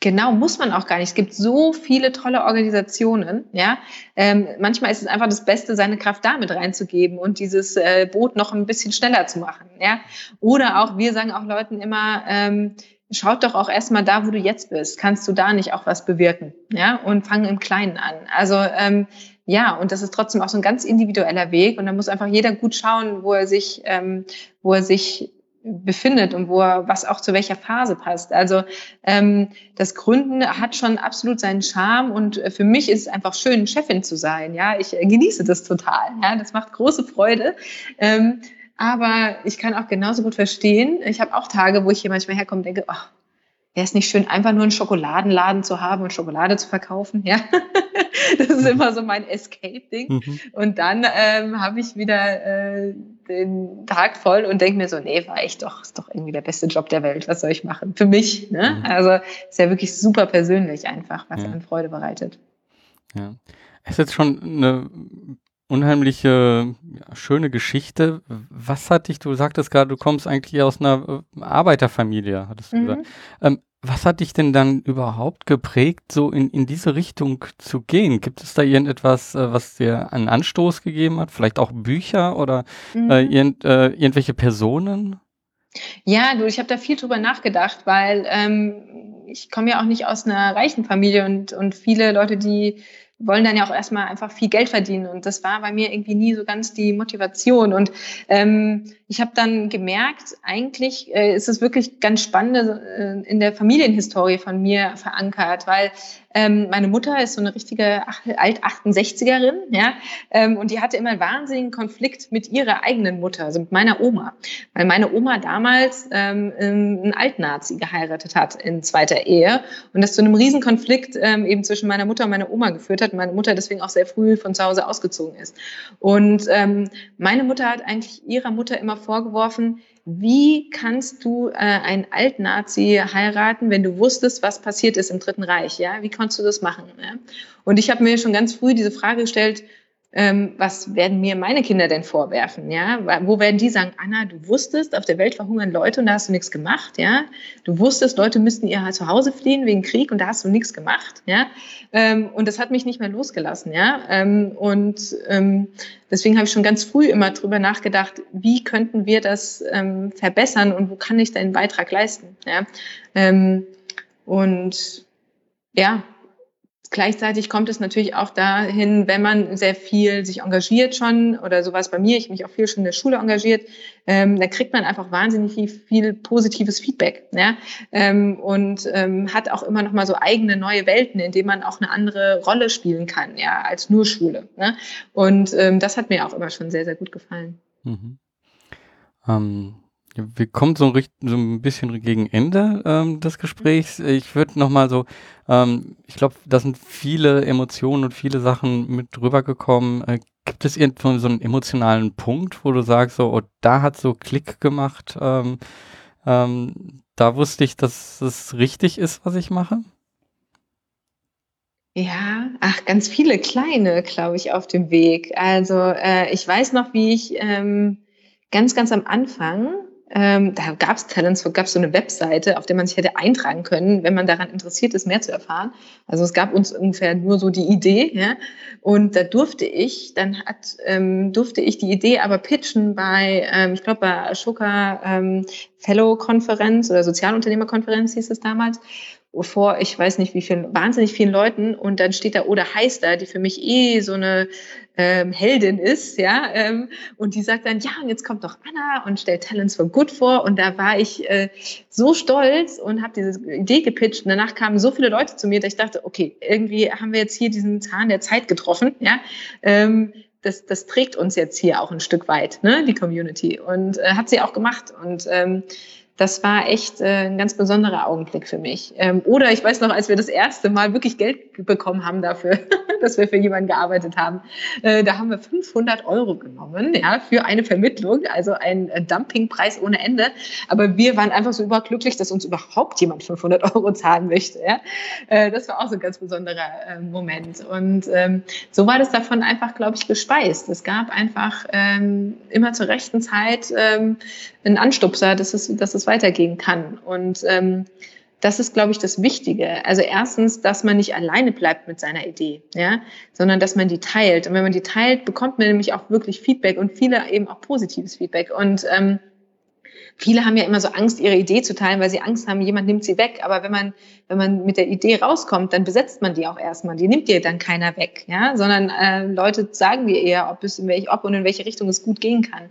Genau, muss man auch gar nicht. Es gibt so viele tolle Organisationen, ja. Ähm, manchmal ist es einfach das Beste, seine Kraft damit reinzugeben und dieses äh, Boot noch ein bisschen schneller zu machen, ja. Oder auch, wir sagen auch Leuten immer, ähm, schaut doch auch erstmal da, wo du jetzt bist. Kannst du da nicht auch was bewirken, ja? Und fang im Kleinen an. Also ähm, ja, und das ist trotzdem auch so ein ganz individueller Weg und da muss einfach jeder gut schauen, wo er sich, ähm, wo er sich befindet und wo er was auch zu welcher Phase passt. Also ähm, das Gründen hat schon absolut seinen Charme und für mich ist es einfach schön, Chefin zu sein. Ja, ich genieße das total. Ja, das macht große Freude. Ähm, aber ich kann auch genauso gut verstehen. Ich habe auch Tage, wo ich hier manchmal herkomme und denke, oh, wäre es nicht schön, einfach nur einen Schokoladenladen zu haben und Schokolade zu verkaufen? Ja, das ist immer so mein Escape-Ding. Mhm. Und dann ähm, habe ich wieder äh, den Tag voll und denke mir so, nee, war echt doch, ist doch irgendwie der beste Job der Welt. Was soll ich machen? Für mich. Ne? Mhm. Also ist ja wirklich super persönlich einfach, was ja. einem Freude bereitet. Ja. Es ist jetzt schon eine unheimliche, ja, schöne Geschichte. Was hat dich, du sagtest gerade, du kommst eigentlich aus einer äh, Arbeiterfamilie, hattest du mhm. gesagt. Ähm, was hat dich denn dann überhaupt geprägt, so in, in diese Richtung zu gehen? Gibt es da irgendetwas, äh, was dir einen Anstoß gegeben hat? Vielleicht auch Bücher oder äh, mhm. äh, irgend, äh, irgendwelche Personen? Ja, du, ich habe da viel drüber nachgedacht, weil ähm, ich komme ja auch nicht aus einer reichen Familie und, und viele Leute, die wollen dann ja auch erstmal einfach viel Geld verdienen. Und das war bei mir irgendwie nie so ganz die Motivation. Und ähm, ich habe dann gemerkt, eigentlich äh, ist es wirklich ganz spannend äh, in der Familienhistorie von mir verankert, weil ähm, meine Mutter ist so eine richtige Alt-68erin, ja, ähm, und die hatte immer einen wahnsinnigen Konflikt mit ihrer eigenen Mutter, also mit meiner Oma, weil meine Oma damals ähm, einen Altnazi geheiratet hat in zweiter Ehe und das zu einem Riesenkonflikt ähm, eben zwischen meiner Mutter und meiner Oma geführt hat, meine Mutter deswegen auch sehr früh von zu Hause ausgezogen ist. Und ähm, meine Mutter hat eigentlich ihrer Mutter immer vorgeworfen, wie kannst du äh, einen Altnazi heiraten, wenn du wusstest, was passiert ist im Dritten Reich? Ja, wie kannst du das machen? Ja? Und ich habe mir schon ganz früh diese Frage gestellt: ähm, was werden mir meine Kinder denn vorwerfen? Ja, wo werden die sagen, Anna, du wusstest, auf der Welt verhungern Leute und da hast du nichts gemacht, ja? Du wusstest, Leute müssten ihr zu Hause fliehen wegen Krieg und da hast du nichts gemacht, ja? Ähm, und das hat mich nicht mehr losgelassen, ja? Ähm, und ähm, deswegen habe ich schon ganz früh immer drüber nachgedacht, wie könnten wir das ähm, verbessern und wo kann ich deinen Beitrag leisten, ja? Ähm, und ja, Gleichzeitig kommt es natürlich auch dahin, wenn man sehr viel sich engagiert schon oder sowas bei mir, ich mich auch viel schon in der Schule engagiert, ähm, dann kriegt man einfach wahnsinnig viel, viel positives Feedback ja? Ähm, und ähm, hat auch immer noch mal so eigene neue Welten, in denen man auch eine andere Rolle spielen kann, ja, als nur Schule. Ne? Und ähm, das hat mir auch immer schon sehr, sehr gut gefallen. Mhm. Wir kommen so, so ein bisschen gegen Ende ähm, des Gesprächs. Ich würde noch mal so, ähm, ich glaube, da sind viele Emotionen und viele Sachen mit drüber gekommen. Äh, gibt es irgendwo so einen emotionalen Punkt, wo du sagst, so, oh, da hat so Klick gemacht, ähm, ähm, da wusste ich, dass es richtig ist, was ich mache? Ja, ach, ganz viele kleine, glaube ich, auf dem Weg. Also äh, ich weiß noch, wie ich ähm, ganz, ganz am Anfang ähm, da gab es Talents, gab es so eine Webseite, auf der man sich hätte eintragen können, wenn man daran interessiert ist, mehr zu erfahren. Also es gab uns ungefähr nur so die Idee, ja. Und da durfte ich, dann hat, ähm, durfte ich die Idee aber pitchen bei, ähm, ich glaube bei Ashoka ähm, Fellow Konferenz oder Sozialunternehmerkonferenz hieß es damals vor, ich weiß nicht wie vielen, wahnsinnig vielen Leuten und dann steht da Oder Heister, die für mich eh so eine ähm, Heldin ist, ja, ähm, und die sagt dann, ja, und jetzt kommt doch Anna und stellt Talents for Good vor. Und da war ich äh, so stolz und habe diese Idee gepitcht. Und danach kamen so viele Leute zu mir, dass ich dachte, okay, irgendwie haben wir jetzt hier diesen Zahn der Zeit getroffen, ja, ähm, das, das trägt uns jetzt hier auch ein Stück weit, ne, die Community. Und äh, hat sie auch gemacht. Und ähm, das war echt äh, ein ganz besonderer Augenblick für mich. Ähm, oder ich weiß noch, als wir das erste Mal wirklich Geld bekommen haben dafür, dass wir für jemanden gearbeitet haben, äh, da haben wir 500 Euro genommen, ja, für eine Vermittlung, also ein äh, Dumpingpreis ohne Ende. Aber wir waren einfach so überglücklich, dass uns überhaupt jemand 500 Euro zahlen möchte. Ja? Äh, das war auch so ein ganz besonderer äh, Moment. Und ähm, so war das davon einfach, glaube ich, gespeist. Es gab einfach ähm, immer zur rechten Zeit ähm, einen Anstupser, dass es, dass es weitergehen kann. Und ähm, das ist, glaube ich, das Wichtige. Also erstens, dass man nicht alleine bleibt mit seiner Idee, ja, sondern dass man die teilt. Und wenn man die teilt, bekommt man nämlich auch wirklich Feedback und viele eben auch positives Feedback. Und ähm, viele haben ja immer so Angst, ihre Idee zu teilen, weil sie Angst haben, jemand nimmt sie weg. Aber wenn man, wenn man mit der Idee rauskommt, dann besetzt man die auch erstmal. Die nimmt dir dann keiner weg, ja, sondern äh, Leute sagen dir eher, ob es in welche, ob und in welche Richtung es gut gehen kann.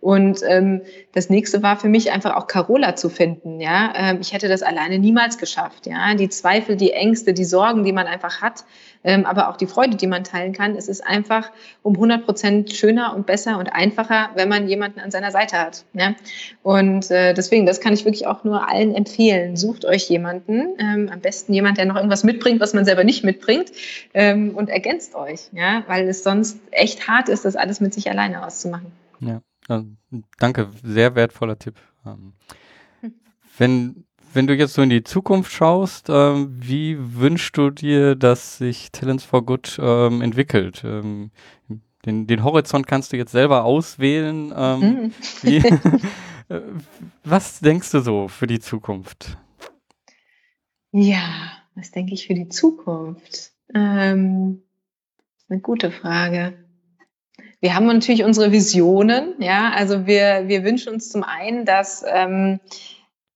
Und ähm, das nächste war für mich einfach auch Carola zu finden, ja. Ähm, ich hätte das alleine niemals geschafft, ja. Die Zweifel, die Ängste, die Sorgen, die man einfach hat, ähm, aber auch die Freude, die man teilen kann. Es ist einfach um 100 Prozent schöner und besser und einfacher, wenn man jemanden an seiner Seite hat. Ja? Und äh, deswegen, das kann ich wirklich auch nur allen empfehlen. Sucht euch jemanden, ähm, am besten jemand, der noch irgendwas mitbringt, was man selber nicht mitbringt ähm, und ergänzt euch, ja, weil es sonst echt hart ist, das alles mit sich alleine auszumachen. Ja, äh, danke, sehr wertvoller Tipp. Ähm, hm. wenn wenn du jetzt so in die Zukunft schaust, ähm, wie wünschst du dir, dass sich Talents for Good ähm, entwickelt? Ähm, den, den, Horizont kannst du jetzt selber auswählen. Ähm, mhm. wie, äh, was denkst du so für die Zukunft? Ja, was denke ich für die Zukunft? Ähm, eine gute Frage. Wir haben natürlich unsere Visionen, ja, also wir, wir wünschen uns zum einen, dass ähm,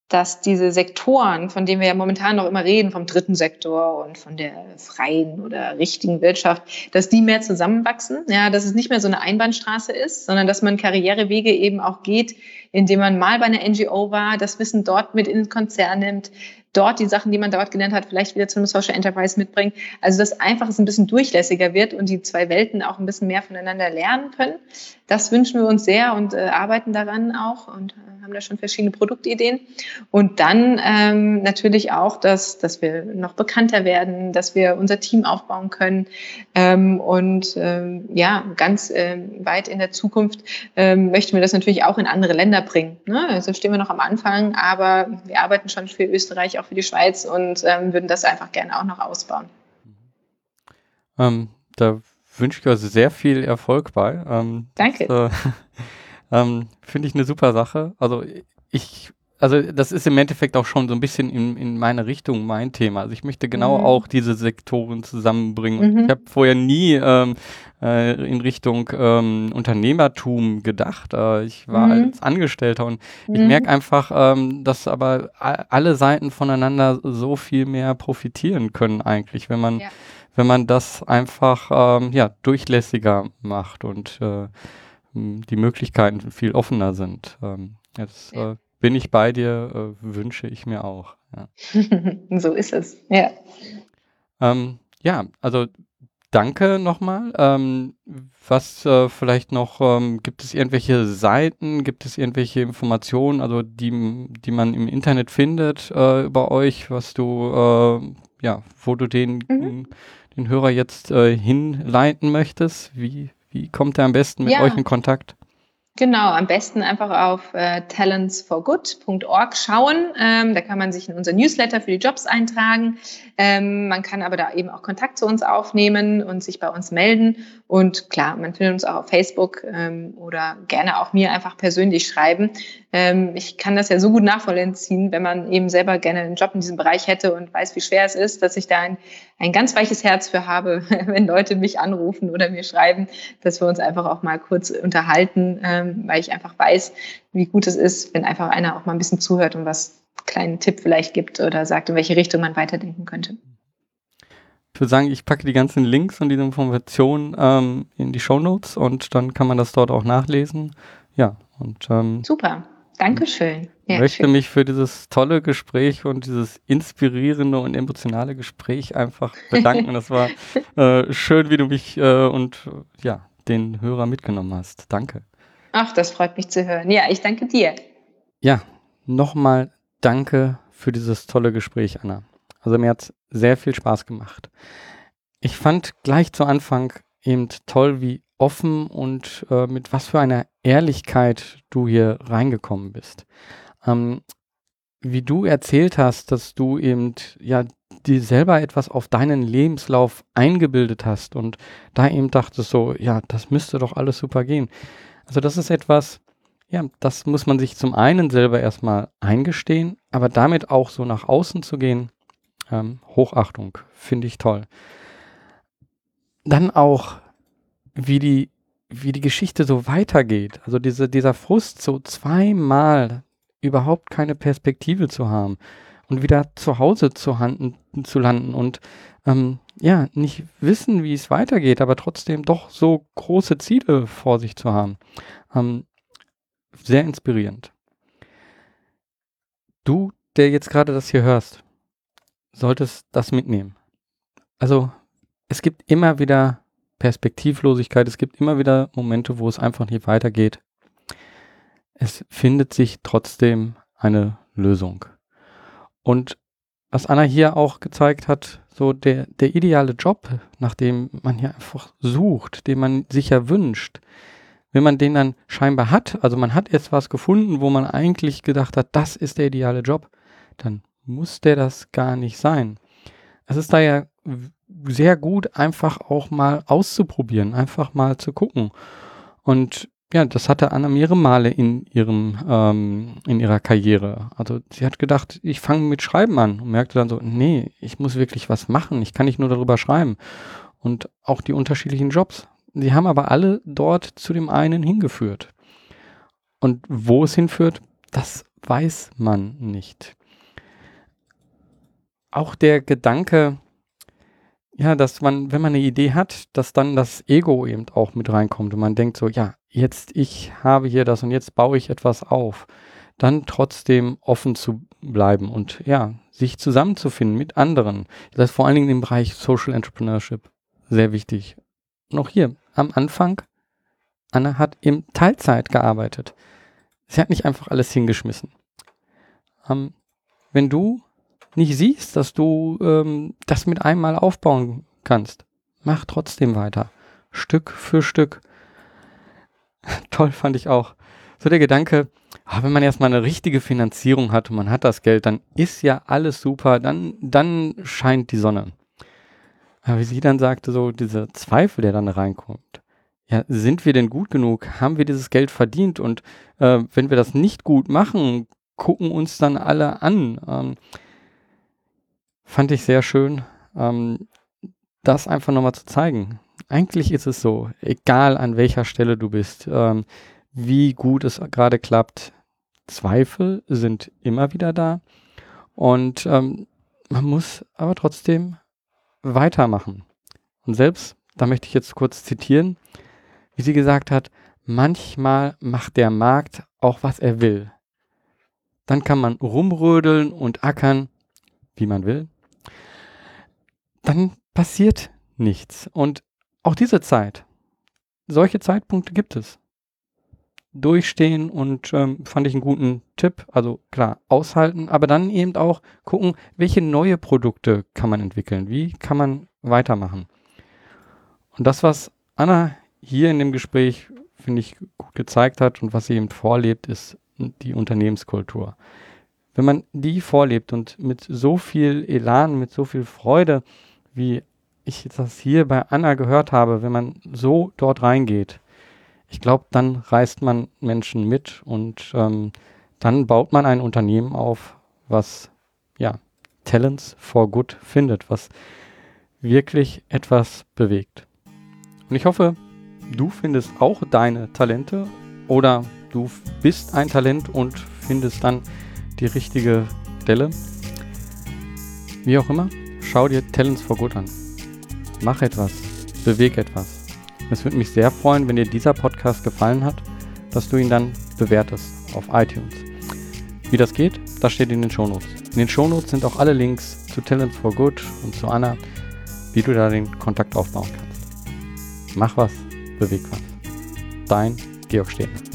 dass diese Sektoren, von denen wir ja momentan noch immer reden, vom dritten Sektor und von der freien oder richtigen Wirtschaft, dass die mehr zusammenwachsen, ja, dass es nicht mehr so eine Einbahnstraße ist, sondern dass man Karrierewege eben auch geht, indem man mal bei einer NGO war, das Wissen dort mit in den Konzern nimmt, dort die Sachen, die man dort gelernt hat, vielleicht wieder zu einem Social Enterprise mitbringt. Also dass einfach es ein bisschen durchlässiger wird und die zwei Welten auch ein bisschen mehr voneinander lernen können. Das wünschen wir uns sehr und äh, arbeiten daran auch und äh, haben da schon verschiedene Produktideen. Und dann ähm, natürlich auch, dass, dass wir noch bekannter werden, dass wir unser Team aufbauen können ähm, und ähm, ja, ganz ähm, weit in der Zukunft ähm, möchten wir das natürlich auch in andere Länder bringen. Ne? Also stehen wir noch am Anfang, aber wir arbeiten schon für Österreich, auch für die Schweiz und ähm, würden das einfach gerne auch noch ausbauen. Ähm, da wünsche ich euch sehr viel Erfolg bei. Ähm, Danke. Das, äh, ähm, Finde ich eine super Sache. Also ich, also das ist im Endeffekt auch schon so ein bisschen in, in meine Richtung mein Thema. Also ich möchte genau mhm. auch diese Sektoren zusammenbringen. Mhm. Ich habe vorher nie ähm, äh, in Richtung ähm, Unternehmertum gedacht. Äh, ich war mhm. als Angestellter und ich mhm. merke einfach, ähm, dass aber alle Seiten voneinander so viel mehr profitieren können eigentlich, wenn man ja. wenn man das einfach ähm, ja durchlässiger macht und äh, die Möglichkeiten viel offener sind. Ähm, jetzt ja. äh, bin ich bei dir, äh, wünsche ich mir auch. Ja. so ist es, ja. Ähm, ja, also danke nochmal. Ähm, was äh, vielleicht noch, ähm, gibt es irgendwelche Seiten, gibt es irgendwelche Informationen, also die, die man im Internet findet äh, über euch, was du, äh, ja, wo du den, mhm. den Hörer jetzt äh, hinleiten möchtest? Wie, wie kommt er am besten mit ja. euch in Kontakt? Genau, am besten einfach auf äh, talentsforgood.org schauen. Ähm, da kann man sich in unser Newsletter für die Jobs eintragen. Ähm, man kann aber da eben auch Kontakt zu uns aufnehmen und sich bei uns melden. Und klar, man findet uns auch auf Facebook ähm, oder gerne auch mir einfach persönlich schreiben. Ähm, ich kann das ja so gut nachvollziehen, wenn man eben selber gerne einen Job in diesem Bereich hätte und weiß, wie schwer es ist, dass ich da ein, ein ganz weiches Herz für habe, wenn Leute mich anrufen oder mir schreiben, dass wir uns einfach auch mal kurz unterhalten, ähm, weil ich einfach weiß, wie gut es ist, wenn einfach einer auch mal ein bisschen zuhört und was kleinen Tipp vielleicht gibt oder sagt, in welche Richtung man weiterdenken könnte. Ich würde sagen, ich packe die ganzen Links und diese Informationen ähm, in die Show Notes und dann kann man das dort auch nachlesen. Ja, und ähm, super. Dankeschön. Ich möchte schön. mich für dieses tolle Gespräch und dieses inspirierende und emotionale Gespräch einfach bedanken. das war äh, schön, wie du mich äh, und ja, den Hörer mitgenommen hast. Danke. Ach, das freut mich zu hören. Ja, ich danke dir. Ja, nochmal danke für dieses tolle Gespräch, Anna. Also mir hat sehr viel Spaß gemacht. Ich fand gleich zu Anfang eben toll, wie offen und äh, mit was für einer Ehrlichkeit du hier reingekommen bist. Ähm, wie du erzählt hast, dass du eben ja dir selber etwas auf deinen Lebenslauf eingebildet hast und da eben dachtest so, ja, das müsste doch alles super gehen. Also das ist etwas, ja, das muss man sich zum einen selber erstmal eingestehen, aber damit auch so nach außen zu gehen, ähm, Hochachtung, finde ich toll. Dann auch, wie die, wie die Geschichte so weitergeht. Also diese, dieser Frust, so zweimal überhaupt keine Perspektive zu haben und wieder zu Hause zu, handen, zu landen und ähm, ja, nicht wissen, wie es weitergeht, aber trotzdem doch so große Ziele vor sich zu haben. Ähm, sehr inspirierend. Du, der jetzt gerade das hier hörst, solltest das mitnehmen. Also es gibt immer wieder Perspektivlosigkeit, es gibt immer wieder Momente, wo es einfach nicht weitergeht. Es findet sich trotzdem eine Lösung. Und was Anna hier auch gezeigt hat, so der, der ideale Job, nach dem man hier einfach sucht, den man sich ja wünscht, wenn man den dann scheinbar hat, also man hat jetzt was gefunden, wo man eigentlich gedacht hat, das ist der ideale Job, dann muss der das gar nicht sein. Es ist da ja sehr gut, einfach auch mal auszuprobieren, einfach mal zu gucken. Und ja, das hatte Anna mehrere Male in ihrem ähm, in ihrer Karriere. Also sie hat gedacht, ich fange mit Schreiben an und merkte dann so, nee, ich muss wirklich was machen. Ich kann nicht nur darüber schreiben. Und auch die unterschiedlichen Jobs. Sie haben aber alle dort zu dem einen hingeführt. Und wo es hinführt, das weiß man nicht. Auch der Gedanke, ja, dass man, wenn man eine Idee hat, dass dann das Ego eben auch mit reinkommt und man denkt so, ja, jetzt ich habe hier das und jetzt baue ich etwas auf, dann trotzdem offen zu bleiben und ja, sich zusammenzufinden mit anderen. Das ist vor allen Dingen im Bereich Social Entrepreneurship sehr wichtig. Noch hier am Anfang, Anna hat im Teilzeit gearbeitet. Sie hat nicht einfach alles hingeschmissen. Ähm, wenn du nicht siehst, dass du ähm, das mit einmal aufbauen kannst, mach trotzdem weiter. Stück für Stück. Toll fand ich auch. So der Gedanke, ah, wenn man erstmal eine richtige Finanzierung hat und man hat das Geld, dann ist ja alles super, dann, dann scheint die Sonne. Aber wie sie dann sagte, so dieser Zweifel, der dann reinkommt. Ja, sind wir denn gut genug? Haben wir dieses Geld verdient? Und äh, wenn wir das nicht gut machen, gucken uns dann alle an. Ähm, fand ich sehr schön, ähm, das einfach nochmal zu zeigen. Eigentlich ist es so, egal an welcher Stelle du bist, ähm, wie gut es gerade klappt, Zweifel sind immer wieder da und ähm, man muss aber trotzdem weitermachen. Und selbst, da möchte ich jetzt kurz zitieren, wie sie gesagt hat, manchmal macht der Markt auch, was er will. Dann kann man rumrödeln und ackern, wie man will dann passiert nichts. Und auch diese Zeit, solche Zeitpunkte gibt es. Durchstehen und ähm, fand ich einen guten Tipp. Also klar, aushalten, aber dann eben auch gucken, welche neue Produkte kann man entwickeln, wie kann man weitermachen. Und das, was Anna hier in dem Gespräch, finde ich, gut gezeigt hat und was sie eben vorlebt, ist die Unternehmenskultur. Wenn man die vorlebt und mit so viel Elan, mit so viel Freude wie ich das hier bei Anna gehört habe, wenn man so dort reingeht, ich glaube, dann reißt man Menschen mit und ähm, dann baut man ein Unternehmen auf, was ja Talents for Good findet, was wirklich etwas bewegt. Und ich hoffe, du findest auch deine Talente oder du bist ein Talent und findest dann die richtige Stelle. Wie auch immer, Schau dir Talents for Good an. Mach etwas, beweg etwas. Es würde mich sehr freuen, wenn dir dieser Podcast gefallen hat, dass du ihn dann bewertest auf iTunes. Wie das geht, das steht in den Shownotes. In den Shownotes sind auch alle Links zu Talents for Good und zu Anna, wie du da den Kontakt aufbauen kannst. Mach was, beweg was. Dein Georg Stehner.